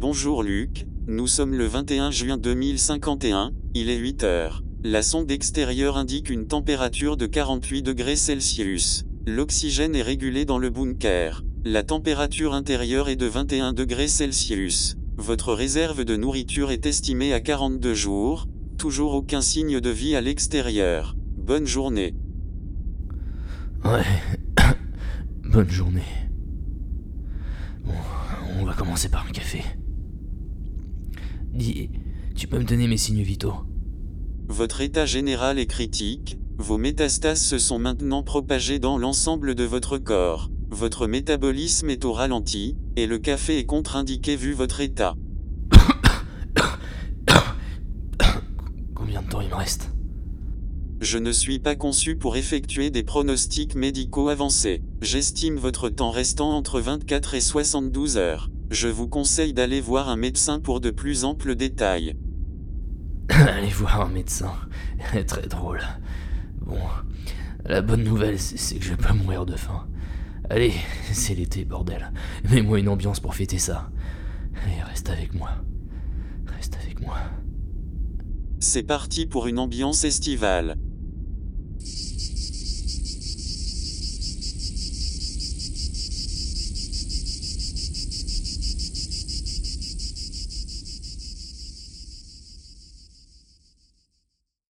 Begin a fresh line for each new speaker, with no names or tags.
Bonjour Luc, nous sommes le 21 juin 2051, il est 8 heures. La sonde extérieure indique une température de 48 degrés Celsius. L'oxygène est régulé dans le bunker. La température intérieure est de 21 degrés Celsius. Votre réserve de nourriture est estimée à 42 jours. Toujours aucun signe de vie à l'extérieur. Bonne journée.
Ouais. Bonne journée. Bon, on va commencer par un café. Dis, tu peux me donner mes signes vitaux
Votre état général est critique, vos métastases se sont maintenant propagées dans l'ensemble de votre corps. Votre métabolisme est au ralenti, et le café est contre-indiqué vu votre état.
Combien de temps il me reste?
Je ne suis pas conçu pour effectuer des pronostics médicaux avancés. J'estime votre temps restant entre 24 et 72 heures. Je vous conseille d'aller voir un médecin pour de plus amples détails.
Allez voir un médecin. Très drôle. Bon, la bonne nouvelle, c'est que je vais pas mourir de faim. Allez, c'est l'été, bordel. Mets-moi une ambiance pour fêter ça. Allez, reste avec moi. Reste avec moi.
C'est parti pour une ambiance estivale.